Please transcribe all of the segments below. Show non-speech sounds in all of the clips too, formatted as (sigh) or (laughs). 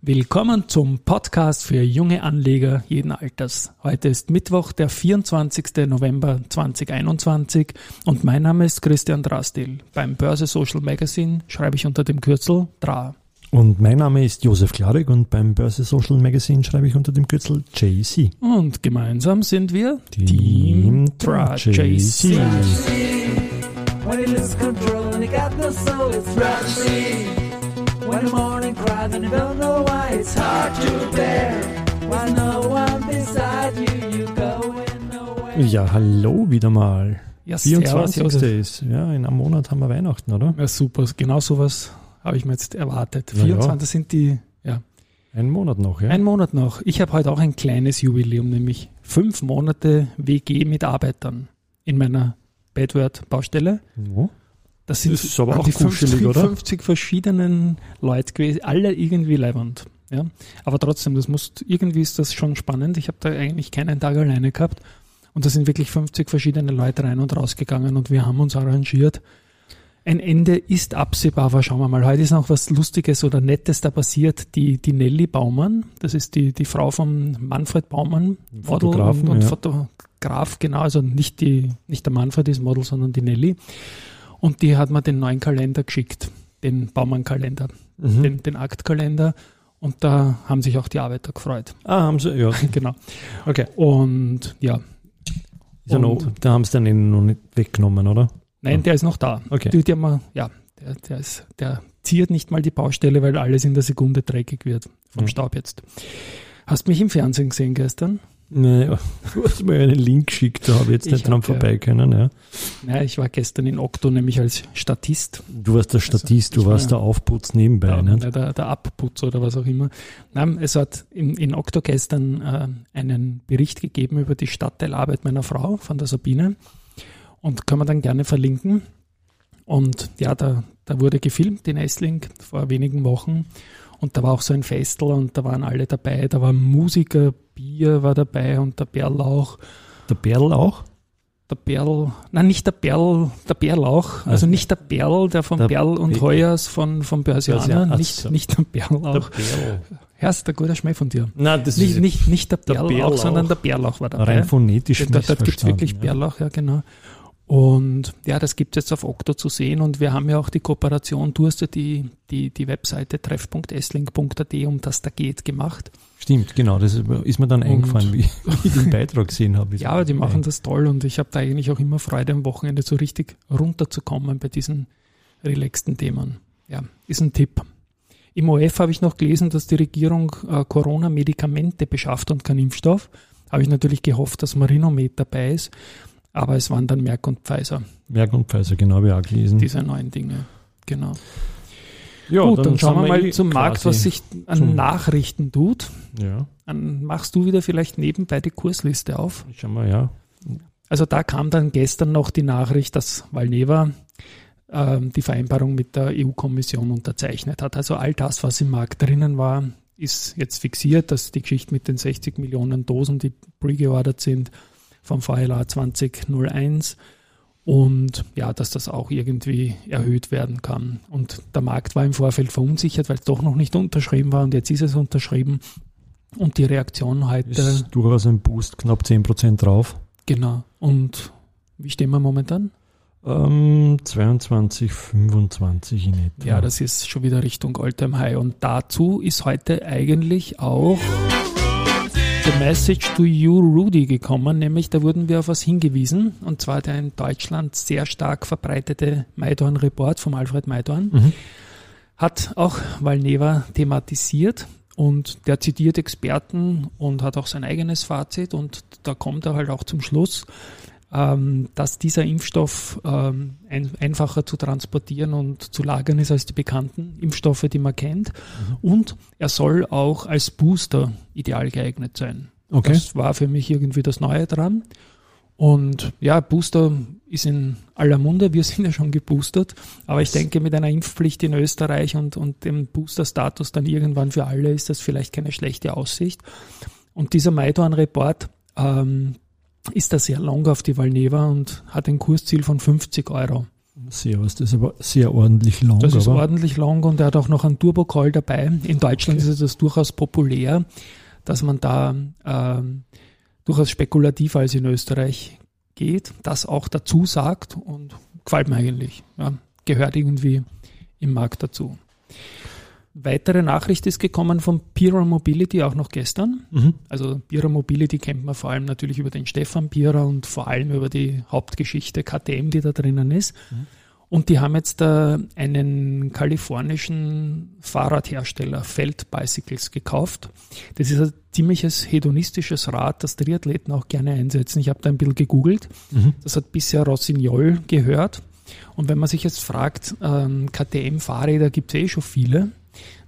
Willkommen zum Podcast für junge Anleger jeden Alters. Heute ist Mittwoch, der 24. November 2021 und mein Name ist Christian Drastil. Beim Börse Social Magazine schreibe ich unter dem Kürzel DRA. Und mein Name ist Josef Klarek und beim Börse Social Magazine schreibe ich unter dem Kürzel JC. Und gemeinsam sind wir Team DRA JC. When the morning cries and you don't know why, it's hard to bear. While no one beside you, you going nowhere. Ja, hallo wieder mal. Ja, servus, 24. Josef. ist, ja, in einem Monat haben wir Weihnachten, oder? Ja, super. Genau sowas habe ich mir jetzt erwartet. Ja, 24 sind die, ja, Ein Monat noch, ja? ein Monat noch. Ich habe heute auch ein kleines Jubiläum, nämlich fünf Monate WG mit Arbeitern in meiner Bedword-Baustelle. Ja. Das sind Das aber auch die kuschelig, 50, oder? 50 verschiedenen Leute gewesen, alle irgendwie leibend. Ja? Aber trotzdem, das muss, irgendwie ist das schon spannend. Ich habe da eigentlich keinen Tag alleine gehabt. Und da sind wirklich 50 verschiedene Leute rein und rausgegangen und wir haben uns arrangiert. Ein Ende ist absehbar, aber schauen wir mal. Heute ist noch was Lustiges oder Nettes da passiert. Die, die Nelly Baumann, das ist die, die Frau von Manfred Baumann, Model und, und ja. Fotograf, genau, also nicht, die, nicht der Manfred ist Model, sondern die Nelly. Und die hat mir den neuen Kalender geschickt, den Baumann-Kalender, Mhm. den, den Aktkalender. Und da haben sich auch die Arbeiter gefreut. Ah, haben sie, ja. (laughs) genau. Okay. Und ja, Ist ja noch, Und- da haben sie eben noch nicht weggenommen, oder? nein, der ist noch da. Okay. Die, die haben ja, der, der, ist, der ziert nicht mal die Baustelle, weil alles in der Sekunde dreckig wird vom Mhm. Staub jetzt. Hast mich im Fernsehen gesehen gestern? Naja, (laughs) du hast mir einen Link geschickt, da habe ich jetzt Ich nicht dran hab, ja. vorbei können, ja. Ja, ich war gestern in Okto, nämlich als Statist. Du warst der Statist, Also, ich du warst war- der Aufputz nebenbei, Ja, nicht? der, der Abputz oder was auch immer. Nein, es hat in, in Okto gestern äh, einen Bericht gegeben über die Stadtteilarbeit meiner Frau von der Sabine und kann man dann gerne verlinken. Und ja, da, da wurde gefilmt in Essling vor wenigen Wochen und da war auch so ein Festel und da waren alle dabei. Da war Musiker, Bier war dabei und der Bärlauch. Der Berl auch? Der Berl, nein, nicht der Berl, der Bärlauch, also Also nicht der Berl, der von der Berl und Heuers von, von Börsianer, nicht, so. nicht der Bärlauch. Berl. Ja, ist der guter Schmäh von dir. Nein, das Nicht, ist nicht, nicht der der Bärlauch, Bärlauch. sondern der Bärlauch war dabei. rein phonetisch Da, da gibt es wirklich ja. Bärlauch, ja genau. Und ja, das gibt es jetzt auf Okto zu sehen und wir haben ja auch die Kooperation, du hast ja die, die, die Webseite treff.esslink.at, um das da geht, gemacht. Stimmt, genau, das ist mir dann Und- eingefallen, wie (laughs) ich den Beitrag gesehen habe. Ja, aber die machen das toll und ich habe da eigentlich auch immer Freude am Wochenende so richtig runterzukommen bei diesen relaxten Themen. Ja, ist ein Tipp. Im OF habe ich noch gelesen, dass die Regierung äh, Corona-Medikamente beschafft und kein Impfstoff. Habe ich natürlich gehofft, dass Marinomed dabei ist, aber es waren dann Merck und Pfizer, Merck und Pfizer, genau, habe ich auch gelesen. diese neuen Dinge. Genau. Ja, Gut, dann, schauen sind wir mal eh zum Markt, was sich an Nachrichten tut. Ja, Dann machst du wieder vielleicht nebenbei die Kursliste auf. schauen wir, ja. Also da kam dann gestern noch die Nachricht, dass Valneva ähm, die Vereinbarung mit der EU-Kommission unterzeichnet hat. Also all das, was im Markt drinnen war, ist jetzt fixiert, dass die Geschichte mit den 60 Millionen Dosen, die pre-geordert sind vom VLA 2001 und ja, dass das auch irgendwie erhöht werden kann. Und der Markt war im Vorfeld verunsichert, weil es doch noch nicht unterschrieben war und jetzt ist es unterschrieben. Und die Reaktion heute, Ist durchaus ein Boost, knapp 10% drauf. genau. Und wie stehen wir momentan? Ähm, 22, 25 in etwa. Ja, das ist schon wieder Richtung Alltime High. Und dazu ist heute eigentlich auch The Message to You Rudy gekommen, nämlich da wurden wir auf was hingewiesen, und zwar der in Deutschland sehr stark verbreitete Maidorn-Report vom Alfred Maidorn, Mhm. hat auch Valneva thematisiert und der zitiert Experten und hat auch sein eigenes Fazit. Und da kommt er halt auch zum Schluss, ähm, dass dieser Impfstoff ähm, ein, einfacher zu transportieren und zu lagern ist als die bekannten Impfstoffe, die man kennt. Und er soll auch als Booster ideal geeignet sein. Okay. Das war für mich irgendwie das Neue dran. Und ja, Booster ist in aller Munde. Wir (laughs) sind ja schon geboostert. Aber ich denke, mit einer Impfpflicht in Österreich und, und dem Booster-Status dann irgendwann für alle ist das vielleicht keine schlechte Aussicht. Und dieser Maidorn-Report ähm, ist da sehr long auf die Valneva und hat ein Kursziel von 50 Euro. Sehr, das ist aber sehr ordentlich lang. Das ist aber ordentlich lang und er hat auch noch einen Turbo-Call dabei. In Deutschland Okay. ist das durchaus populär, dass man da ähm, durchaus spekulativer als in Österreich geht, das auch dazu sagt und gefällt mir eigentlich. Ja, gehört irgendwie im Markt dazu. Weitere Nachricht ist gekommen von Pira Mobility, auch noch gestern. Mhm. Also Pira Mobility kennt man vor allem natürlich über den Stefan Pira und vor allem über die Hauptgeschichte KTM, die da drinnen ist. Und die haben jetzt äh, einen kalifornischen Fahrradhersteller, Feld Bicycles, gekauft. Das ist ein ziemliches hedonistisches Rad, das Triathleten auch gerne einsetzen. Ich habe da ein bisschen gegoogelt. Mhm. Das hat bisher Rossignol gehört. Und wenn man sich jetzt fragt, ähm, KTM-Fahrräder gibt es eh schon viele.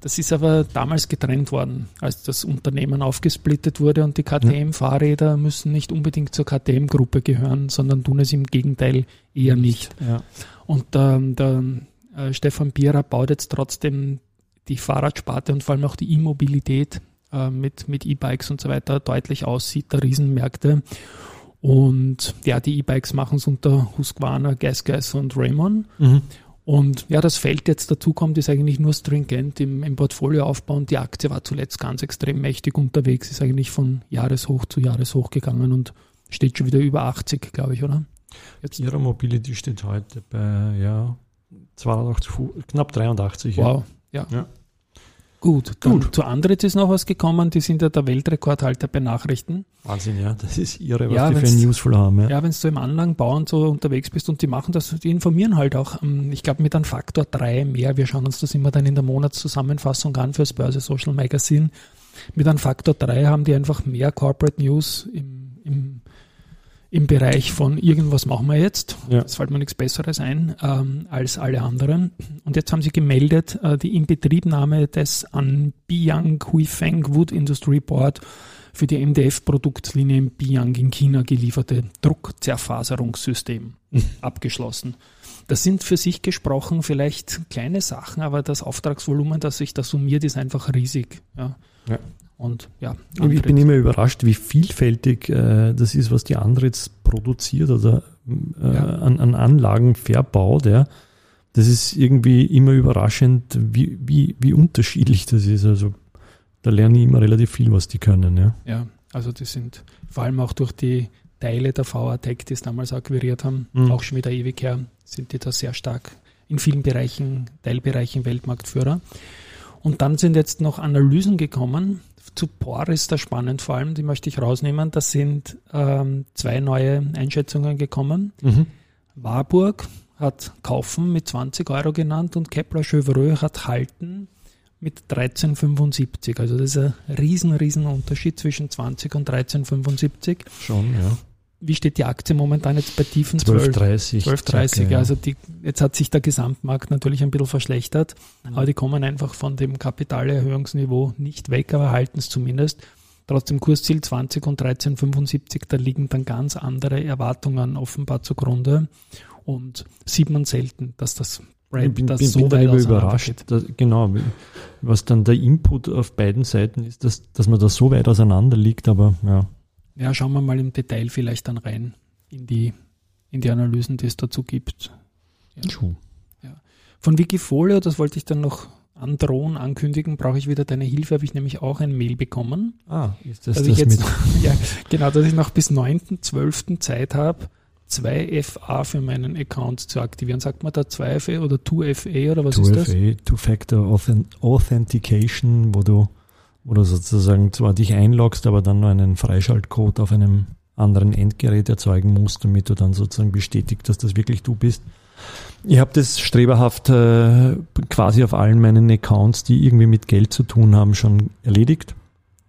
Das ist aber damals getrennt worden, als das Unternehmen aufgesplittet wurde und die KTM-Fahrräder müssen nicht unbedingt zur KTM-Gruppe gehören, sondern tun es im Gegenteil eher nicht. Ja. Und ähm, der äh, Stefan Bierer baut jetzt trotzdem die Fahrradsparte und vor allem auch die E-Mobilität äh, mit, mit E-Bikes und so weiter deutlich aus, sieht da Riesenmärkte. Und ja, die E-Bikes machen es unter Husqvarna, Gasgas und Raymond. Mhm. Und ja, das Feld jetzt dazu kommt, ist eigentlich nur stringent im, im Portfolio aufbauen. Die Aktie war zuletzt ganz extrem mächtig unterwegs, ist eigentlich von Jahreshoch zu Jahreshoch gegangen und steht schon wieder über 80, glaube ich, oder? Jetzt, Ihre Mobility steht heute bei ja, 82, Fu- knapp 83. ja. wow, ja. Ja. Gut, dann Gut. zu Andritz ist noch was gekommen, die sind ja der Weltrekordhalter bei Nachrichten. Wahnsinn, ja. Das ist irre, was Ja, die für ein Newsflow haben. Ja. Ja, wenn du im Anlagenbau und so unterwegs bist und die machen das, die informieren halt auch, ähm, ich glaube, mit einem Faktor drei mehr. Wir schauen uns das immer dann in der Monatszusammenfassung an fürs Börse Social Magazine. Mit einem Faktor drei haben die einfach mehr Corporate News im, im Bereich von irgendwas machen wir jetzt. Ja. Es fällt mir nichts Besseres ein ähm, als alle anderen. Und jetzt haben sie gemeldet, äh, die Inbetriebnahme des an Biyang Huifeng Wood Industry Board für die MDF-Produktlinie in Biyang in China gelieferte Druckzerfaserungssystem abgeschlossen. Das sind für sich gesprochen vielleicht kleine Sachen, aber das Auftragsvolumen, das sich da summiert, ist einfach riesig. Ja. Ja. Und ja, Ich bin immer überrascht, wie vielfältig äh, das ist, was die Andritz produziert oder äh, Ja. an, an Anlagen verbaut. Ja. Das ist irgendwie immer überraschend, wie, wie, wie unterschiedlich das ist. Also da lerne ich immer relativ viel, was die können. Ja. Ja, also die sind vor allem auch durch die Teile der VA-Tech, die es damals akquiriert haben, Mhm. auch schon wieder ewig her, sind die da sehr stark in vielen Bereichen, Teilbereichen Weltmarktführer. Und dann sind jetzt noch Analysen gekommen. Zu POR ist da spannend vor allem, die möchte ich rausnehmen. Da sind ähm, zwei neue Einschätzungen gekommen. Warburg hat kaufen mit 20 Euro genannt und Kepler Chevreux hat halten mit 13,75. Also das ist ein riesen, riesen Unterschied zwischen 20 und 13,75. Schon, ja. Wie steht die Aktie momentan jetzt bei tiefen 12? 12,30. 12,30. circa, Ja. Also die, jetzt hat sich der Gesamtmarkt natürlich ein bisschen verschlechtert, aber die kommen einfach von dem Kapitalerhöhungsniveau nicht weg, aber halten es zumindest. Trotzdem Kursziel 20 und 13,75, da liegen dann ganz andere Erwartungen offenbar zugrunde und sieht man selten, dass das Brand bin, das bin, so bin überrascht, dass, genau, was dann der Input auf beiden Seiten ist, dass, dass man da so weit auseinander liegt, aber ja. Ja, schauen wir mal im Detail vielleicht dann rein in die, in die Analysen, die es dazu gibt. True. Von Wikifolio, das wollte ich dann noch androhen, ankündigen, brauche ich wieder deine Hilfe, habe ich nämlich auch ein Mail bekommen. Ah, ist das dass das ich jetzt, mit (laughs) ja, genau, dass ich noch bis 9.12. Zeit habe, 2FA für meinen Account zu aktivieren. Sagt man da 2FA oder 2FA oder was ist das? 2FA, Two-Factor Authent- Authentication, wo du, wo du sozusagen zwar dich einloggst, aber dann nur einen Freischaltcode auf einem anderen Endgerät erzeugen musst, damit du dann sozusagen bestätigt, dass das wirklich du bist. Ich habe das streberhaft äh, quasi auf allen meinen Accounts, die irgendwie mit Geld zu tun haben, schon erledigt.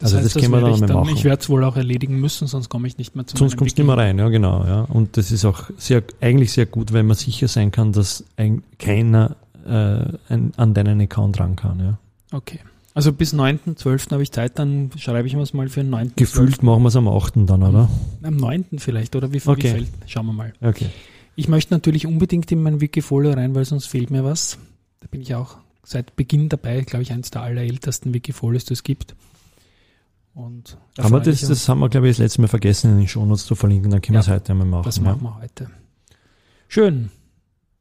also das, können wir dann ich mal machen. Ich werde es wohl auch erledigen müssen, sonst komme ich nicht mehr zu Sonst kommst du Wiki. immer rein, ja genau. Ja. Und das ist auch sehr, eigentlich sehr gut, weil man sicher sein kann, dass ein, keiner äh, ein, an deinen Account ran kann. Ja. Okay. Also bis 9.12. habe ich Zeit, dann schreibe ich mir es mal für den 9.12. Gefühlt machen wir es am 8. dann, oder? Am 9. vielleicht, oder wie viel Okay. fällt? Schauen wir mal. Okay. Ich möchte natürlich unbedingt in mein Wikifolio rein, weil sonst fehlt mir was. Da bin ich auch seit Beginn dabei, glaube ich, eines der allerältesten Wikifolios, die es gibt. Und Haben wir das, das haben wir, glaube ich, das letzte Mal vergessen, in den Shownotes zu verlinken, dann können wir Ja, es heute einmal machen. Das machen wir heute. Schön.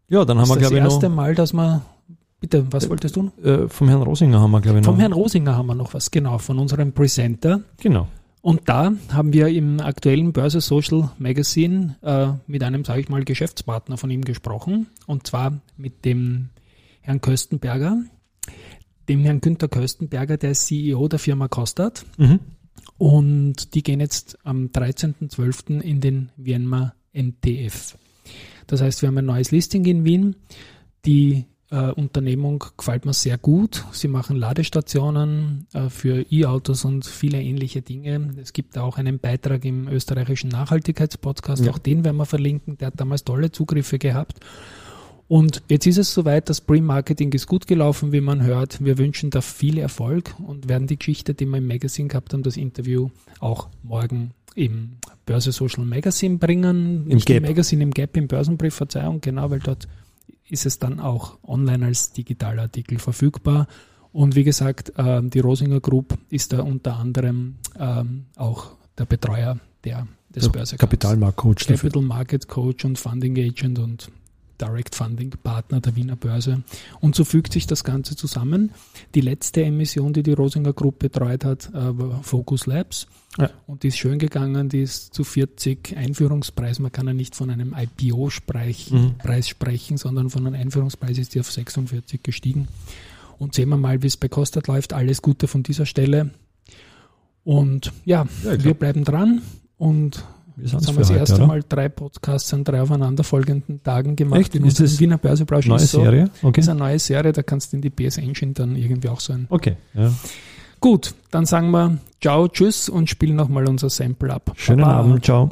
Ja, dann haben das wir, ist das glaube ich, erste noch Mal, dass wir. Bitte, was Äh, wolltest du? äh, vom Herrn Rosinger haben wir, glaube ich, noch. Vom Herrn Rosinger haben wir noch was, genau, von unserem Presenter. Genau. Und da haben wir im aktuellen Börse Social Magazine äh, mit einem, sage ich mal, Geschäftspartner von ihm gesprochen. Und zwar mit dem Herrn Köstenberger, dem Herrn Günther Köstenberger, der ist CEO der Firma Kostat. Mhm. Und die gehen jetzt am 13.12. in den Vienna NTF. Das heißt, wir haben ein neues Listing in Wien. Die äh, Unternehmung gefällt mir sehr gut. Sie machen Ladestationen äh, für E-Autos und viele ähnliche Dinge. Es gibt auch einen Beitrag im österreichischen Nachhaltigkeitspodcast. Ja. Auch den werden wir verlinken. Der hat damals tolle Zugriffe gehabt. Und jetzt ist es soweit, das Pre-Marketing ist gut gelaufen, wie man hört. Wir wünschen da viel Erfolg und werden die Geschichte, die wir im Magazine gehabt haben, das Interview auch morgen im Börse Social Magazine bringen. Im Nicht Gap. Im Magazine, im Gap, im Börsenbrief, Verzeihung, genau, weil dort ist es dann auch online als Digitalartikel verfügbar. Und wie gesagt, ähm, die Rosinger Group ist da unter anderem ähm, auch der Betreuer der, des Börsecoach. Kapitalmarktcoach. Capital Market Coach und Funding Agent und Direct Funding Partner der Wiener Börse. Und so fügt sich das Ganze zusammen. Die letzte Emission, die die Rosinger Group betreut hat, äh, war Focus Labs. Ja. Und die ist schön gegangen, die ist zu 40 Einführungspreis. Man kann ja nicht von einem IPO-Preis Mhm. Sprechen, sondern von einem Einführungspreis ist die auf 46 gestiegen. Und sehen wir mal, wie es bei Kostat läuft. Alles Gute von dieser Stelle. Und ja, Ja, wir bleiben dran und Jetzt haben wir das erste oder? Mal drei Podcasts an drei aufeinanderfolgenden Tagen gemacht. Echt? In Ist das Wiener Börseplausch Neue ist so. Serie? Okay. ist eine neue Serie, da kannst du in die PS Engine dann irgendwie auch so ein. Okay. Ja. Gut, dann sagen wir Ciao, Tschüss und spielen nochmal unser Sample ab. Schönen Baba. Abend. Ciao.